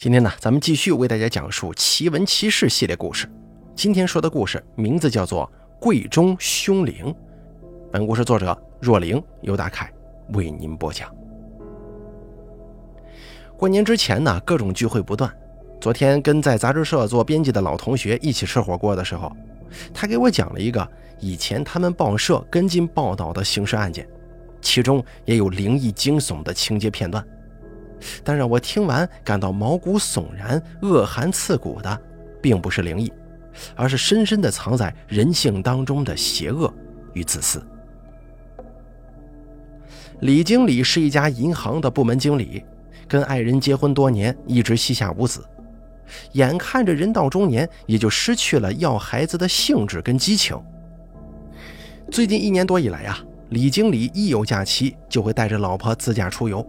今天呢，咱们继续为大家讲述奇闻奇事系列故事。今天说的故事名字叫做《柜中凶灵》。本故事作者若灵，由大凯为您播讲。过年之前呢，各种聚会不断。昨天跟在杂志社做编辑的老同学一起吃火锅的时候，他给我讲了一个以前他们报社跟进报道的刑事案件，其中也有灵异惊悚的情节片段。但让我听完感到毛骨悚然、恶寒刺骨的，并不是灵异，而是深深的藏在人性当中的邪恶与自私。李经理是一家银行的部门经理，跟爱人结婚多年，一直膝下无子，眼看着人到中年，也就失去了要孩子的兴致跟激情。最近一年多以来啊，李经理一有假期就会带着老婆自驾出游。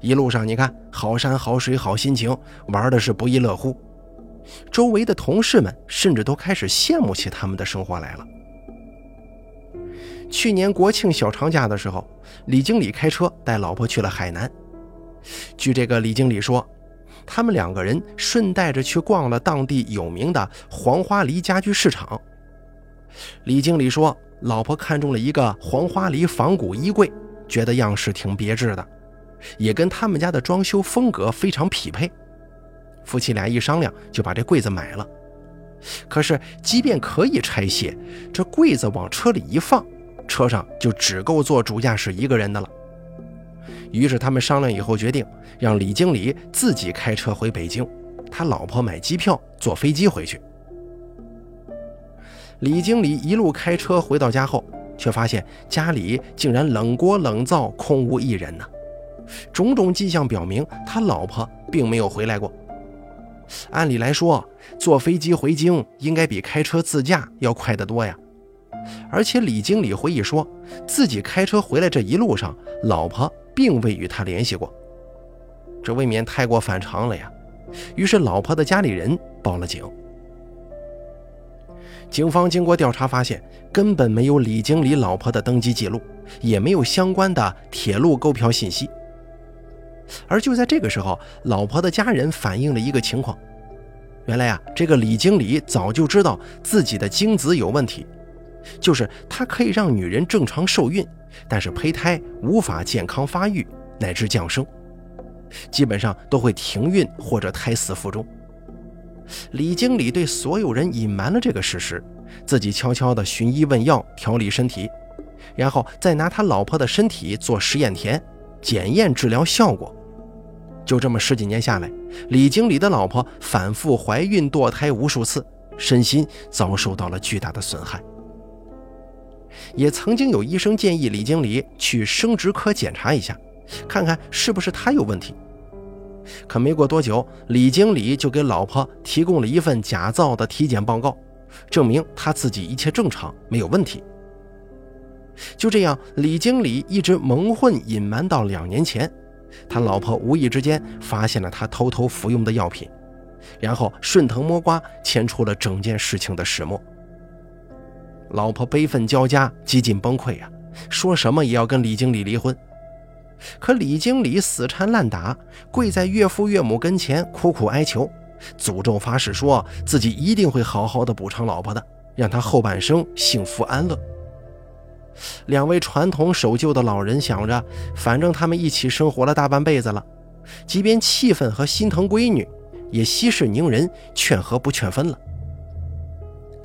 一路上，你看好山好水好心情，玩的是不亦乐乎。周围的同事们甚至都开始羡慕起他们的生活来了。去年国庆小长假的时候，李经理开车带老婆去了海南。据这个李经理说，他们两个人顺带着去逛了当地有名的黄花梨家具市场。李经理说，老婆看中了一个黄花梨仿古衣柜，觉得样式挺别致的。也跟他们家的装修风格非常匹配，夫妻俩一商量就把这柜子买了。可是，即便可以拆卸，这柜子往车里一放，车上就只够坐主驾驶一个人的了。于是他们商量以后决定，让李经理自己开车回北京，他老婆买机票坐飞机回去。李经理一路开车回到家后，却发现家里竟然冷锅冷灶，空无一人呢。种种迹象表明，他老婆并没有回来过。按理来说，坐飞机回京应该比开车自驾要快得多呀。而且李经理回忆说，自己开车回来这一路上，老婆并未与他联系过，这未免太过反常了呀。于是，老婆的家里人报了警。警方经过调查发现，根本没有李经理老婆的登记记录，也没有相关的铁路购票信息。而就在这个时候，老婆的家人反映了一个情况：原来啊，这个李经理早就知道自己的精子有问题，就是他可以让女人正常受孕，但是胚胎无法健康发育乃至降生，基本上都会停孕或者胎死腹中。李经理对所有人隐瞒了这个事实，自己悄悄地寻医问药调理身体，然后再拿他老婆的身体做实验田，检验治疗效果。就这么十几年下来，李经理的老婆反复怀孕堕胎无数次，身心遭受到了巨大的损害。也曾经有医生建议李经理去生殖科检查一下，看看是不是他有问题。可没过多久，李经理就给老婆提供了一份假造的体检报告，证明他自己一切正常，没有问题。就这样，李经理一直蒙混隐瞒到两年前。他老婆无意之间发现了他偷偷服用的药品，然后顺藤摸瓜牵出了整件事情的始末。老婆悲愤交加，几近崩溃啊，说什么也要跟李经理离婚。可李经理死缠烂打，跪在岳父岳母跟前苦苦哀求，诅咒发誓说自己一定会好好的补偿老婆的，让她后半生幸福安乐。两位传统守旧的老人想着，反正他们一起生活了大半辈子了，即便气愤和心疼闺女，也息事宁人，劝和不劝分了。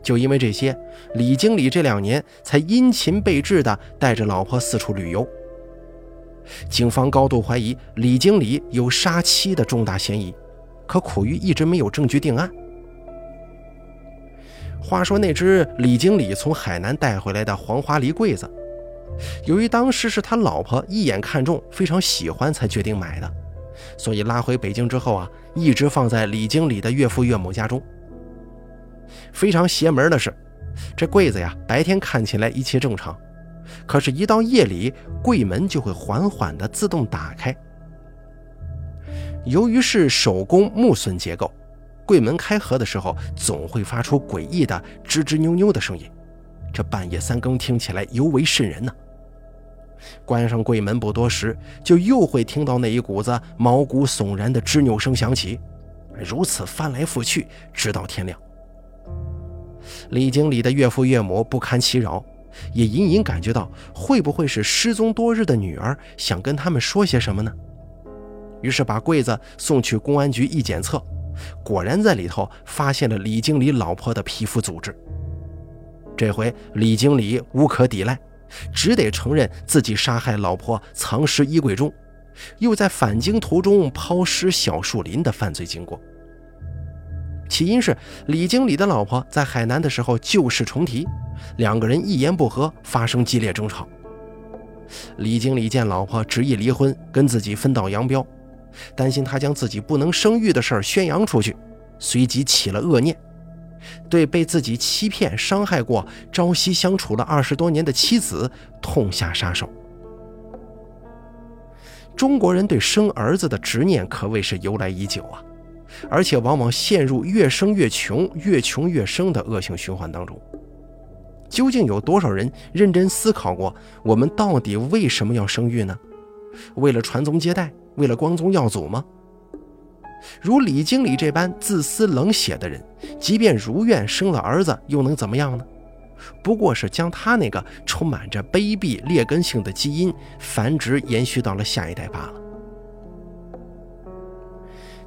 就因为这些，李经理这两年才殷勤备至的带着老婆四处旅游。警方高度怀疑李经理有杀妻的重大嫌疑，可苦于一直没有证据定案。话说那只李经理从海南带回来的黄花梨柜子，由于当时是他老婆一眼看中，非常喜欢，才决定买的，所以拉回北京之后啊，一直放在李经理的岳父岳母家中。非常邪门的是，这柜子呀，白天看起来一切正常，可是，一到夜里，柜门就会缓缓地自动打开。由于是手工木榫结构。柜门开合的时候，总会发出诡异的吱吱扭扭的声音，这半夜三更听起来尤为瘆人呢。关上柜门不多时，就又会听到那一股子毛骨悚然的吱扭声响起，如此翻来覆去，直到天亮。李经理的岳父岳母不堪其扰，也隐隐感觉到会不会是失踪多日的女儿想跟他们说些什么呢？于是把柜子送去公安局一检测，果然在里头发现了李经理老婆的皮肤组织。这回李经理无可抵赖，只得承认自己杀害老婆、藏尸衣柜中，又在返京途中抛尸小树林的犯罪经过。起因是李经理的老婆在海南的时候旧事重提，两个人一言不合发生激烈争吵。李经理见老婆执意离婚，跟自己分道扬镳，担心他将自己不能生育的事儿宣扬出去，随即起了恶念，对被自己欺骗伤害过、朝夕相处了二十多年的妻子痛下杀手。中国人对生儿子的执念可谓是由来已久啊。而且往往陷入越生越穷、越穷越生的恶性循环当中。究竟有多少人认真思考过，我们到底为什么要生育呢？为了传宗接代，为了光宗耀祖吗？如李经理这般自私冷血的人，即便如愿生了儿子，又能怎么样呢？不过是将他那个充满着卑鄙劣根性的基因繁殖延续到了下一代罢了。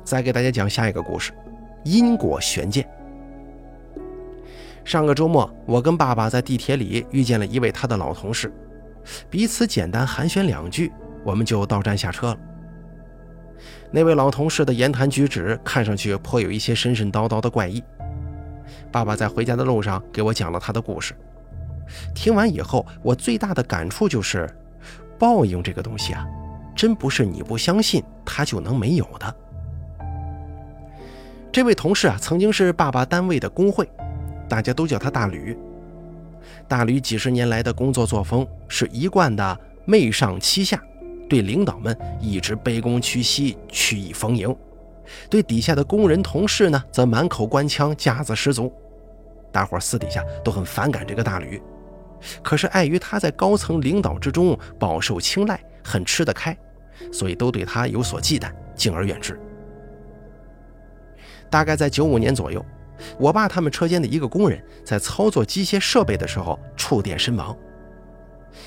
再给大家讲下一个故事，因果悬剑。上个周末，我跟爸爸在地铁里遇见了一位他的老同事，彼此简单寒暄两句，我们就到站下车了。那位老同事的言谈举止看上去颇有一些神神叨叨的怪异。爸爸在回家的路上给我讲了他的故事，听完以后，我最大的感触就是，报应这个东西啊，真不是你不相信他就能没有的。这位同事啊，曾经是爸爸单位的工会，大家都叫他大吕。大吕几十年来的工作作风是一贯的媚上欺下，对领导们一直卑躬屈膝、曲意逢迎；对底下的工人同事呢，则满口官腔、架子十足。大伙私底下都很反感这个大吕，可是碍于他在高层领导之中饱受青睐，很吃得开，所以都对他有所忌惮，敬而远之。大概在九五年左右，我爸他们车间的一个工人在操作机械设备的时候触电身亡。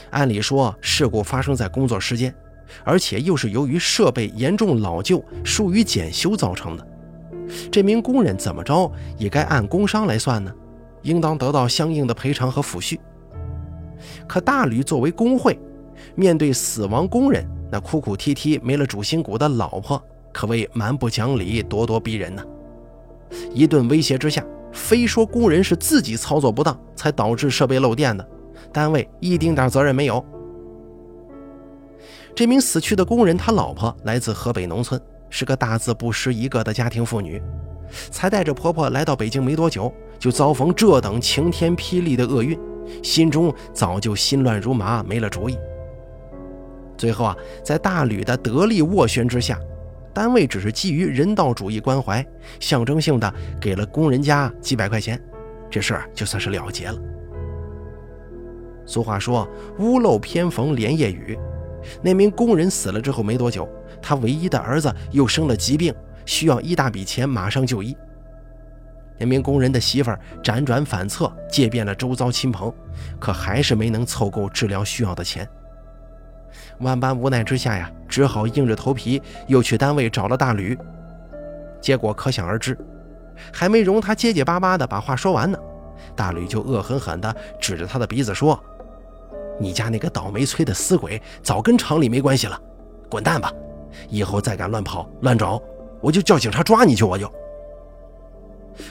按理说，事故发生在工作时间，而且又是由于设备严重老旧、疏于检修造成的，这名工人怎么着也该按工伤来算呢，应当得到相应的赔偿和抚恤。可大吕作为工会，面对死亡工人那哭哭啼啼、没了主心骨的老婆，可谓蛮不讲理、咄咄逼人呢。一顿威胁之下，非说工人是自己操作不当才导致设备漏电的，单位一丁点责任没有。这名死去的工人，他老婆来自河北农村，是个大字不识一个的家庭妇女，才带着婆婆来到北京没多久，就遭逢这等晴天霹雳的厄运，心中早就心乱如麻，没了主意。最后啊，在大吕的得力斡旋之下。单位只是基于人道主义关怀，象征性的给了工人家几百块钱，这事儿就算是了结了。俗话说“屋漏偏逢连夜雨”，那名工人死了之后没多久，他唯一的儿子又生了疾病，需要一大笔钱马上就医。那名工人的媳妇儿辗转反侧，借遍了周遭亲朋，可还是没能凑够治疗需要的钱。万般无奈之下呀，只好硬着头皮又去单位找了大吕。结果可想而知，还没容他结结巴巴的把话说完呢，大吕就恶狠狠地指着他的鼻子说：“你家那个倒霉催的死鬼，早跟厂里没关系了，滚蛋吧！以后再敢乱跑乱找，我就叫警察抓你去！我就。”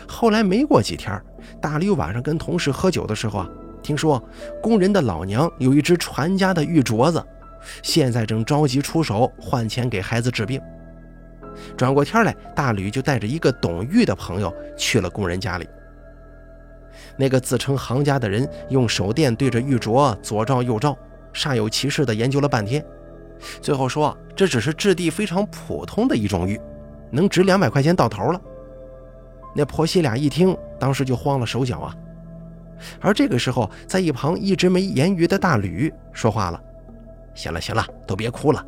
后来没过几天，大吕晚上跟同事喝酒的时候啊，听说工人的老娘有一只传家的玉镯子。现在正着急出手换钱给孩子治病。转过天来，大吕就带着一个懂玉的朋友去了工人家里。那个自称行家的人用手电对着玉镯左照右照，煞有其事地研究了半天，最后说这只是质地非常普通的一种玉，能值两百块钱到头了。那婆媳俩一听，当时就慌了手脚啊。而这个时候，在一旁一直没言语的大吕说话了。行了行了，都别哭了，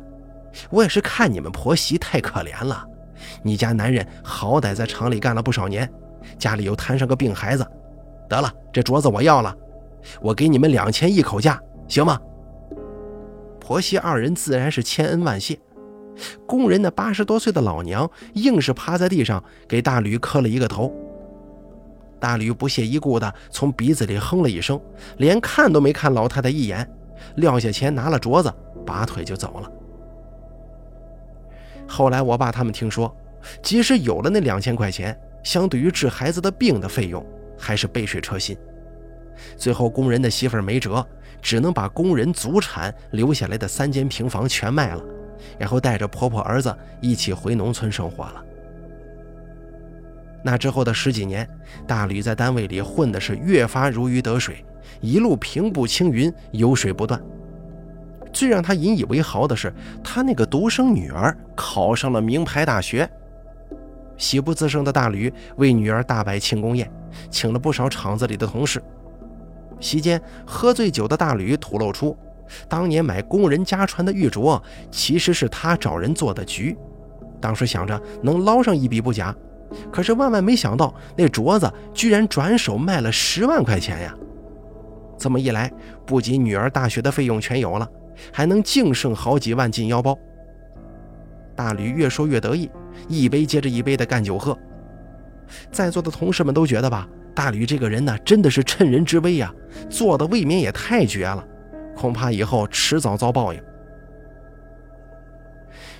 我也是看你们婆媳太可怜了，你家男人好歹在厂里干了不少年，家里又摊上个病孩子，得了，这镯子我要了，我给你们两千一口价，行吗？”婆媳二人自然是千恩万谢。工人那八十多岁的老娘硬是趴在地上给大吕磕了一个头。大吕不屑一顾的从鼻子里哼了一声，连看都没看老太太一眼，撂下钱拿了镯子，拔腿就走了。后来我爸他们听说，即使有了那两千块钱，相对于治孩子的病的费用，还是杯水车薪。最后工人的媳妇儿没辙，只能把工人祖产留下来的三间平房全卖了。然后带着婆婆儿子一起回农村生活了。那之后的十几年，大吕在单位里混的是越发如鱼得水，一路平步青云，油水不断。最让他引以为豪的是，他那个独生女儿考上了名牌大学。喜不自胜的大吕为女儿大摆庆功宴，请了不少厂子里的同事。席间，喝醉酒的大吕吐露出。当年买工人家传的玉镯，其实是他找人做的局。当时想着能捞上一笔不假，可是万万没想到，那镯子居然转手卖了十万块钱呀！这么一来，不仅女儿大学的费用全有了，还能净剩好几万进腰包。大吕越说越得意，一杯接着一杯的干酒喝。在座的同事们都觉得吧，大吕这个人呢，真的是趁人之危呀，做的未免也太绝了。恐怕以后迟早遭报应。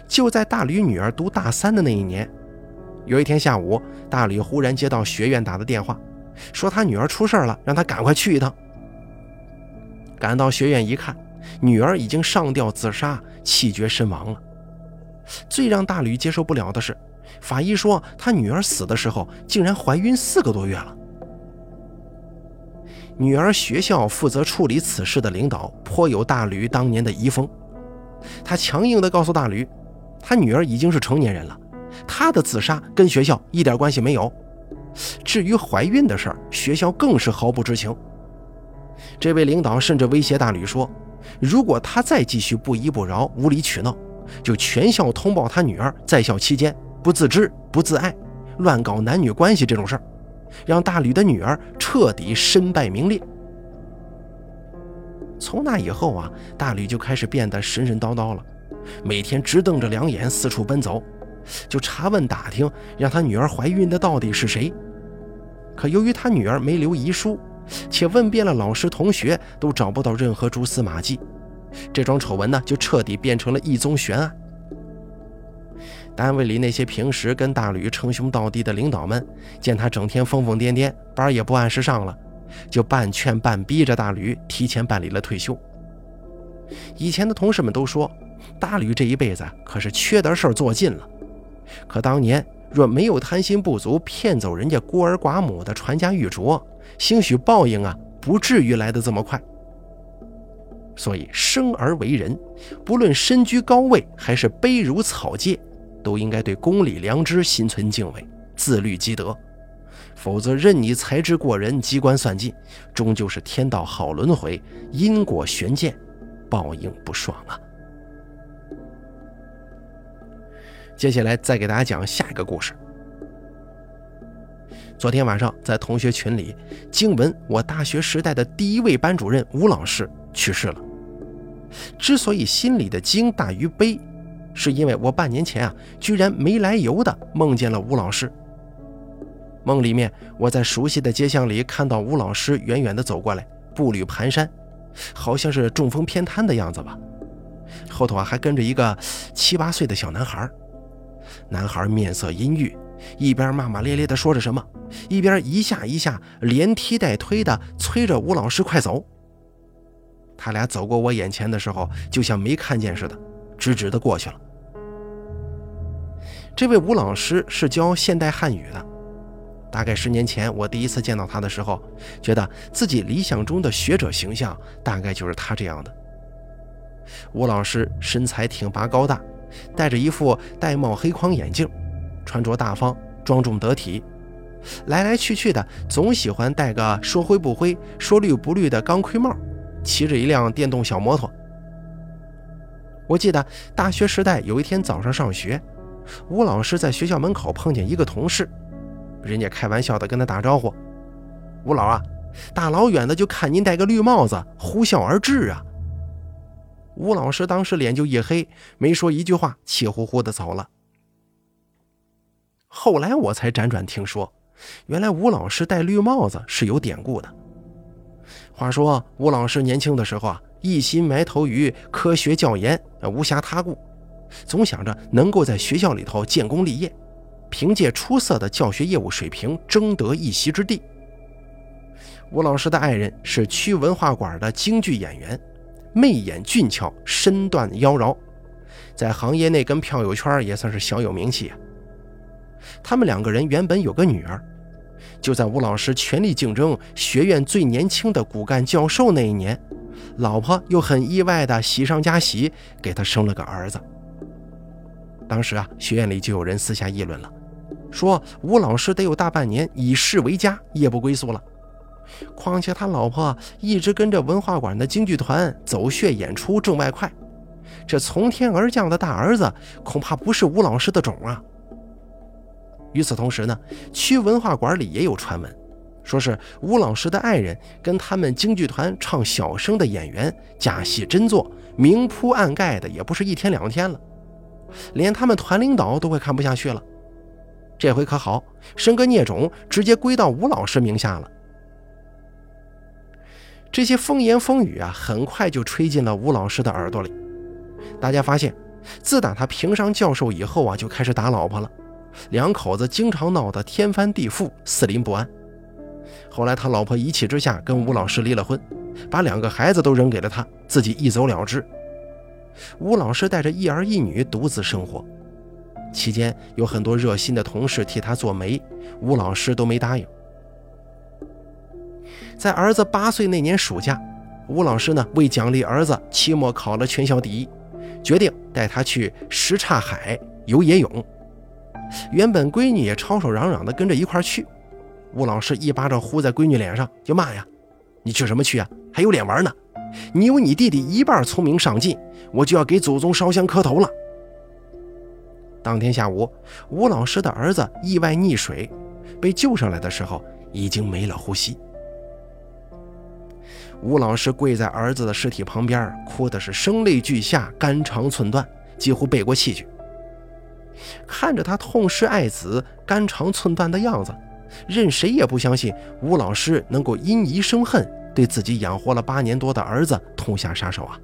就在大吕女儿读大三的那一年，有一天下午，大吕忽然接到学院打的电话，说他女儿出事了，让他赶快去一趟。赶到学院一看，女儿已经上吊自杀，气绝身亡了。最让大吕接受不了的是，法医说他女儿死的时候竟然怀孕四个多月了。女儿学校负责处理此事的领导颇有大吕当年的遗风，他强硬地告诉大吕，他女儿已经是成年人了，她的自杀跟学校一点关系没有。至于怀孕的事儿，学校更是毫不知情。这位领导甚至威胁大吕说，如果他再继续不依不饶、无理取闹，就全校通报他女儿在校期间不自知、不自爱，乱搞男女关系这种事儿。让大吕的女儿彻底身败名裂。从那以后啊，大吕就开始变得神神叨叨了，每天直瞪着两眼四处奔走，就查问打听，让他女儿怀孕的到底是谁。可由于他女儿没留遗书，且问遍了老师同学，都找不到任何蛛丝马迹，这桩丑闻呢，就彻底变成了一宗悬案。单位里那些平时跟大吕称兄道弟的领导们，见他整天疯疯癫癫，班也不按时上了，就半劝半逼着大吕提前办理了退休。以前的同事们都说，大吕这一辈子可是缺德事儿做尽了，可当年若没有贪心不足骗走人家孤儿寡母的传家玉镯，兴许报应啊不至于来得这么快。所以生而为人，不论身居高位还是卑如草芥。都应该对公理良知心存敬畏，自律积德，否则任你才智过人、机关算尽，终究是天道好轮回，因果悬剑，报应不爽啊！接下来再给大家讲下一个故事。昨天晚上在同学群里，惊闻我大学时代的第一位班主任吴老师去世了。之所以心里的惊大于悲。是因为我半年前啊，居然没来由的梦见了吴老师。梦里面，我在熟悉的街巷里看到吴老师远远的走过来，步履蹒跚，好像是中风偏瘫的样子吧。后头啊还跟着一个七八岁的小男孩。男孩面色阴郁，一边骂骂咧咧的说着什么，一边一下一下连踢带推的催着吴老师快走。他俩走过我眼前的时候，就像没看见似的。直直的过去了。这位吴老师是教现代汉语的，大概十年前我第一次见到他的时候，觉得自己理想中的学者形象大概就是他这样的。吴老师身材挺拔高大，戴着一副玳瑁黑框眼镜，穿着大方庄重得体，来来去去的总喜欢戴个说灰不灰说绿不绿的钢盔帽，骑着一辆电动小摩托。我记得大学时代有一天早上上学，吴老师在学校门口碰见一个同事，人家开玩笑的跟他打招呼：“吴老啊，大老远的就看您戴个绿帽子，呼啸而至啊。”吴老师当时脸就一黑，没说一句话，气呼呼的走了。后来我才辗转听说，原来吴老师戴绿帽子是有典故的。话说吴老师年轻的时候啊，一心埋头于科学教研，无暇他顾，总想着能够在学校里头建功立业，凭借出色的教学业务水平争得一席之地。吴老师的爱人是区文化馆的京剧演员。媚眼俊俏，身段妖娆，在行业内跟票友圈也算是小有名气。他们两个人原本有个女儿，就在吴老师全力竞争学院最年轻的骨干教授那一年，老婆又很意外的喜上加喜，给他生了个儿子。当时啊，学院里就有人私下议论了，说吴老师得有大半年以事为家，夜不归宿了。况且他老婆一直跟着文化馆的京剧团走穴演出挣外快，这从天而降的大儿子恐怕不是吴老师的种啊。与此同时呢，区文化馆里也有传闻，说是吴老师的爱人跟他们京剧团唱小生的演员假戏真做，明铺暗盖的，也不是一天两天了，连他们团领导都快看不下去了。这回可好，生个孽种直接归到吴老师名下了。这些风言风语啊，很快就吹进了吴老师的耳朵里。大家发现，自打他评上教授以后啊，就开始打老婆了，两口子经常闹得天翻地覆、四邻不安。后来他老婆一气之下跟吴老师离了婚，把两个孩子都扔给了他，自己一走了之。吴老师带着一儿一女独自生活，期间有很多热心的同事替他做媒，吴老师都没答应。在儿子八岁那年暑假，吴老师呢为奖励儿子期末考了全校第一，决定带他去什刹海游野泳。原本闺女也吵吵嚷嚷的跟着一块去，吴老师一巴掌呼在闺女脸上，就骂呀：“你去什么去啊？还有脸玩呢？你有你弟弟一半聪明上进，我就要给祖宗烧香磕头了。”当天下午，吴老师的儿子意外溺水，被救上来的时候已经没了呼吸。吴老师跪在儿子的尸体旁边，哭的是声泪俱下、肝肠寸断，几乎背过气去。看着他痛失爱子、肝肠寸断的样子，任谁也不相信吴老师能够因疑生恨，对自己养活了八年多的儿子痛下杀手啊！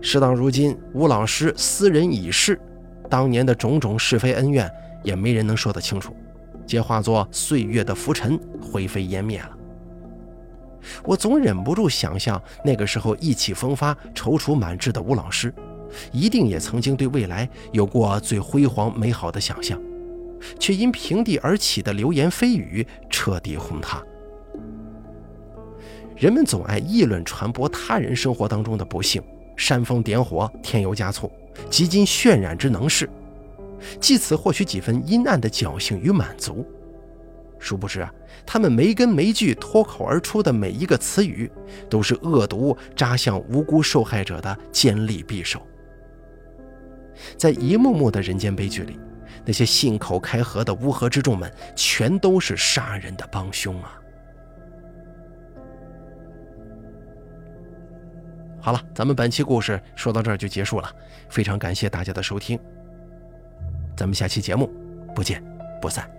事到如今，吴老师斯人已逝，当年的种种是非恩怨也没人能说得清楚，皆化作岁月的浮尘，灰飞烟灭了。我总忍不住想象，那个时候意气风发、踌躇满志的吴老师，一定也曾经对未来有过最辉煌美好的想象，却因平地而起的流言蜚语彻底轰塌。人们总爱议论传播他人生活当中的不幸，煽风点火、添油加醋，极尽渲染之能事，借此获取几分阴暗的侥幸与满足。殊不知啊，他们没根没据脱口而出的每一个词语，都是恶毒扎向无辜受害者的尖利匕首。在一幕幕的人间悲剧里，那些信口开河的乌合之众们，全都是杀人的帮凶啊！好了，咱们本期故事说到这儿就结束了，非常感谢大家的收听，咱们下期节目不见不散。